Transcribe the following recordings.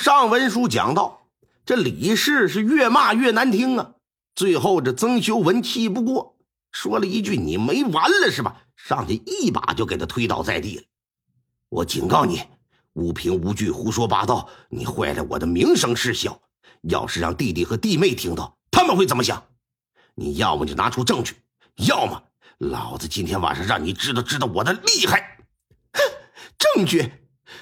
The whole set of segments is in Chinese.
上文书讲到，这李氏是越骂越难听啊。最后这曾修文气不过，说了一句：“你没完了是吧？”上去一把就给他推倒在地了。我警告你，无凭无据胡说八道，你坏了我的名声事小。要是让弟弟和弟妹听到，他们会怎么想？你要么就拿出证据，要么老子今天晚上让你知道知道我的厉害。哼，证据？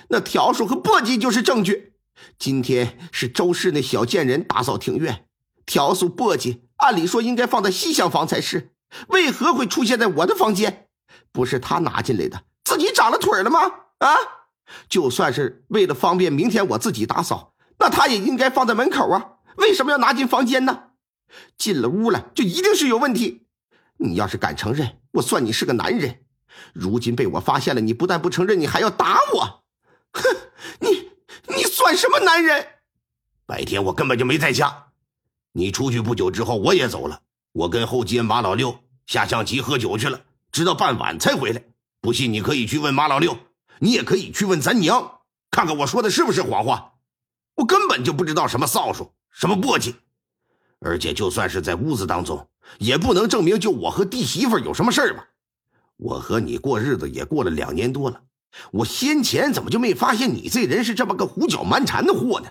那条数和簸箕就是证据。今天是周氏那小贱人打扫庭院，条叔、簸箕按理说应该放在西厢房才是，为何会出现在我的房间？不是他拿进来的，自己长了腿了吗？啊！就算是为了方便明天我自己打扫，那他也应该放在门口啊！为什么要拿进房间呢？进了屋了就一定是有问题。你要是敢承认，我算你是个男人。如今被我发现了，你不但不承认，你还要打我！哼，你算什么男人？白天我根本就没在家，你出去不久之后我也走了，我跟后街马老六下象棋喝酒去了，直到傍晚才回来。不信你可以去问马老六。你也可以去问咱娘，看看我说的是不是谎话。我根本就不知道什么扫帚，什么簸箕，而且就算是在屋子当中，也不能证明就我和弟媳妇有什么事儿吧。我和你过日子也过了两年多了，我先前怎么就没发现你这人是这么个胡搅蛮缠的货呢？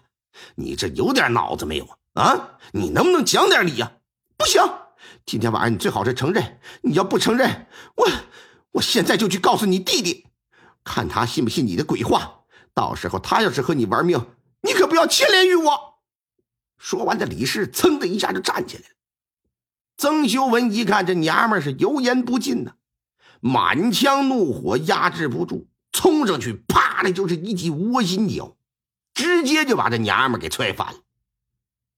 你这有点脑子没有啊？啊，你能不能讲点理呀？不行，今天晚上你最好是承认。你要不承认，我我现在就去告诉你弟弟。看他信不信你的鬼话，到时候他要是和你玩命，你可不要牵连于我。说完，这李氏噌的一下就站起来了。曾修文一看这娘们是油盐不进呐，满腔怒火压制不住，冲上去，啪的就是一记窝心脚，直接就把这娘们给踹翻了，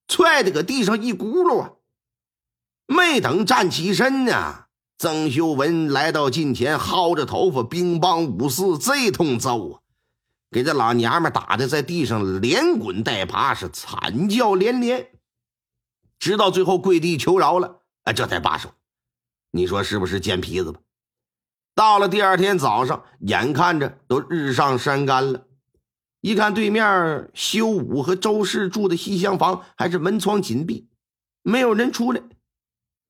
踹的搁地上一轱辘啊！没等站起身呢。曾修文来到近前，薅着头发，兵帮五四，这通揍啊，给这老娘们打的在地上连滚带爬，是惨叫连连，直到最后跪地求饶了，哎，这才罢手。你说是不是贱皮子吧？到了第二天早上，眼看着都日上山干了，一看对面修武和周氏住的西厢房还是门窗紧闭，没有人出来。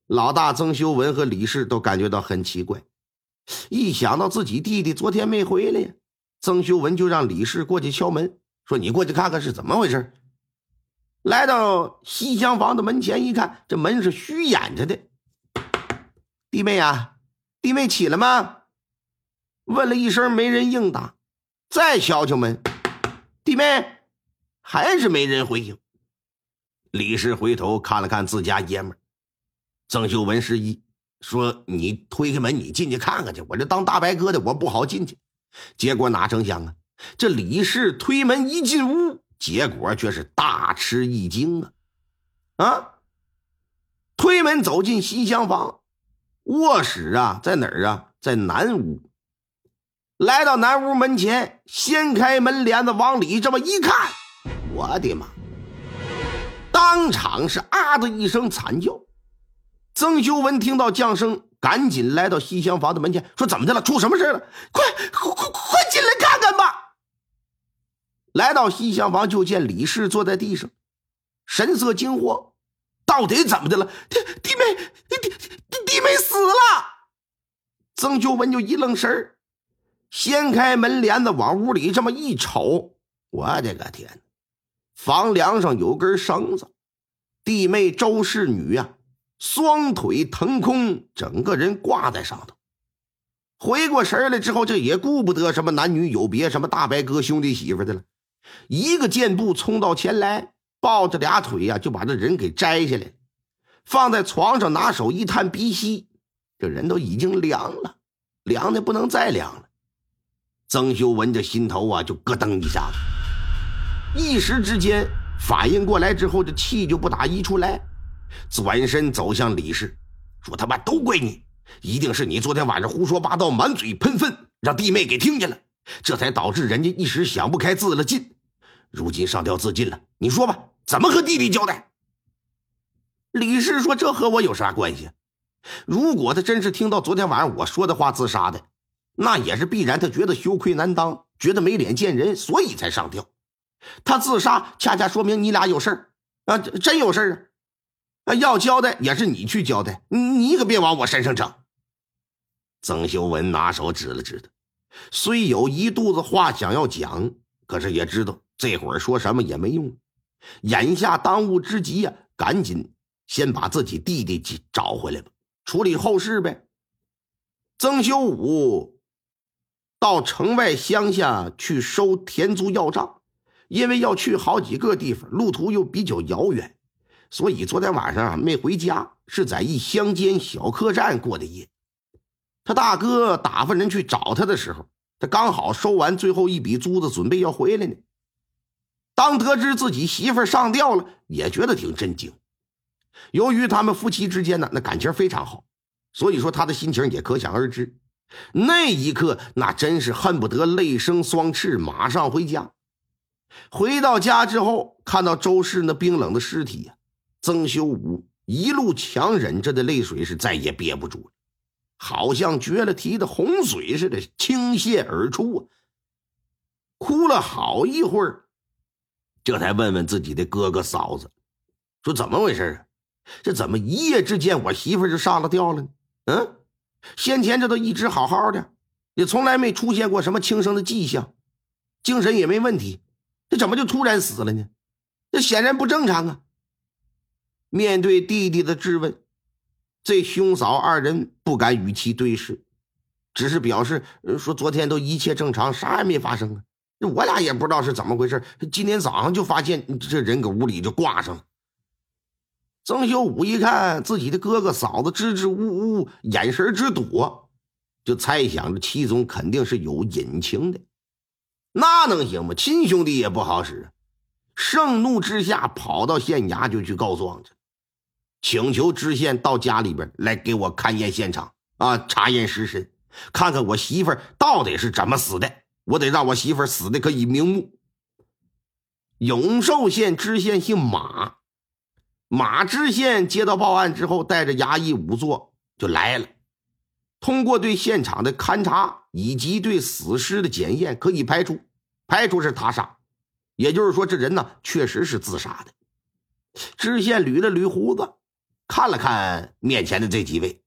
老大曾修文和李氏都感觉到很奇怪，一想到自己弟弟昨天没回来呀，曾修文就让李氏过去敲门，说：“你过去看看是怎么回事。”来到西厢房的门前一看，这门是虚掩着的。弟妹啊，弟妹起了吗？问了一声，没人应答。再敲敲门，弟妹还是没人回应。李氏回头看了看自家爷们儿。曾秀文示意说：“你推开门，你进去看看去。我这当大白哥的，我不好进去。”结果哪成想啊，这李氏推门一进屋，结果却是大吃一惊啊！啊！推门走进西厢房，卧室啊，在哪儿啊？在南屋。来到南屋门前，掀开门帘子，往里这么一看，我的妈！当场是啊的一声惨叫。曾修文听到降声，赶紧来到西厢房的门前，说：“怎么的了？出什么事了？快快快快进来看看吧！”来到西厢房，就见李氏坐在地上，神色惊慌：“到底怎么的了？弟弟妹，弟弟弟妹死了！”曾修文就一愣神儿，掀开门帘子往屋里这么一瞅，我的个天！房梁上有根绳子，弟妹周氏女呀。双腿腾空，整个人挂在上头。回过神来之后，这也顾不得什么男女有别，什么大白哥兄弟媳妇的了，一个箭步冲到前来，抱着俩腿呀，就把这人给摘下来，放在床上，拿手一探鼻息，这人都已经凉了，凉的不能再凉了。曾修文这心头啊，就咯噔一下子，一时之间反应过来之后，这气就不打一处来。转身走向李氏，说：“他妈都怪你，一定是你昨天晚上胡说八道，满嘴喷粪，让弟妹给听见了，这才导致人家一时想不开，自了尽。如今上吊自尽了，你说吧，怎么和弟弟交代？”李氏说：“这和我有啥关系？如果他真是听到昨天晚上我说的话自杀的，那也是必然，他觉得羞愧难当，觉得没脸见人，所以才上吊。他自杀，恰恰说明你俩有事儿啊，真有事儿啊！要交代也是你去交代，你可别往我身上整。曾修文拿手指了指他，虽有一肚子话想要讲，可是也知道这会儿说什么也没用。眼下当务之急呀，赶紧先把自己弟弟找回来吧，处理后事呗。曾修武到城外乡下去收田租要账，因为要去好几个地方，路途又比较遥远，所以昨天晚上没回家，是在一乡间小客栈过的夜。他大哥打发人去找他的时候，他刚好收完最后一笔租子，准备要回来呢。当得知自己媳妇上吊了，也觉得挺震惊。由于他们夫妻之间呢，那感情非常好。所以说，他的心情也可想而知。那一刻，那真是恨不得泪生双翅，马上回家。回到家之后，看到周氏那冰冷的尸体，曾修武一路强忍着的泪水是再也憋不住了，好像绝了堤的洪水似的倾泻而出！哭了好一会儿，这才问问自己的哥哥嫂子，说怎么回事啊？这怎么一夜之间我媳妇就上了吊了呢？嗯，先前这都一直好好的，也从来没出现过什么轻生的迹象，精神也没问题，这怎么就突然死了呢？这显然不正常啊！面对弟弟的质问，这兄嫂二人不敢与其对视，只是表示说昨天都一切正常，啥也没发生啊。我俩也不知道是怎么回事，今天早上就发现这人搁屋里就挂上了。曾秀武一看自己的哥哥嫂子支支吾吾，眼神直躲，就猜想着其中肯定是有隐情的。那能行吗？亲兄弟也不好使。盛怒之下，跑到县衙就去告状去，请求知县到家里边来给我勘验现场啊，查验尸身，看看我媳妇到底是怎么死的。我得让我媳妇死的可以瞑目。永寿县知县姓马。马知县接到报案之后，带着衙役仵作就来了。通过对现场的勘查以及对死尸的检验，可以排除排除是他杀，也就是说，这人呢确实是自杀的。知县捋了捋胡子，看了看面前的这几位，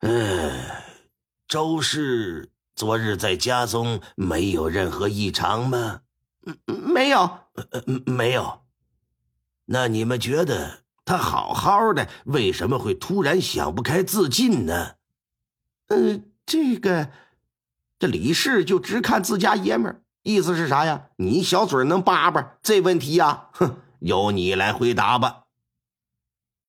嗯，周氏昨日在家中没有任何异常吗？嗯，没有，呃没有。那你们觉得他好好的，为什么会突然想不开自尽呢？嗯，这个，这李氏就只看自家爷们儿，意思是啥呀？你小嘴能叭叭，这问题呀，哼，由你来回答吧。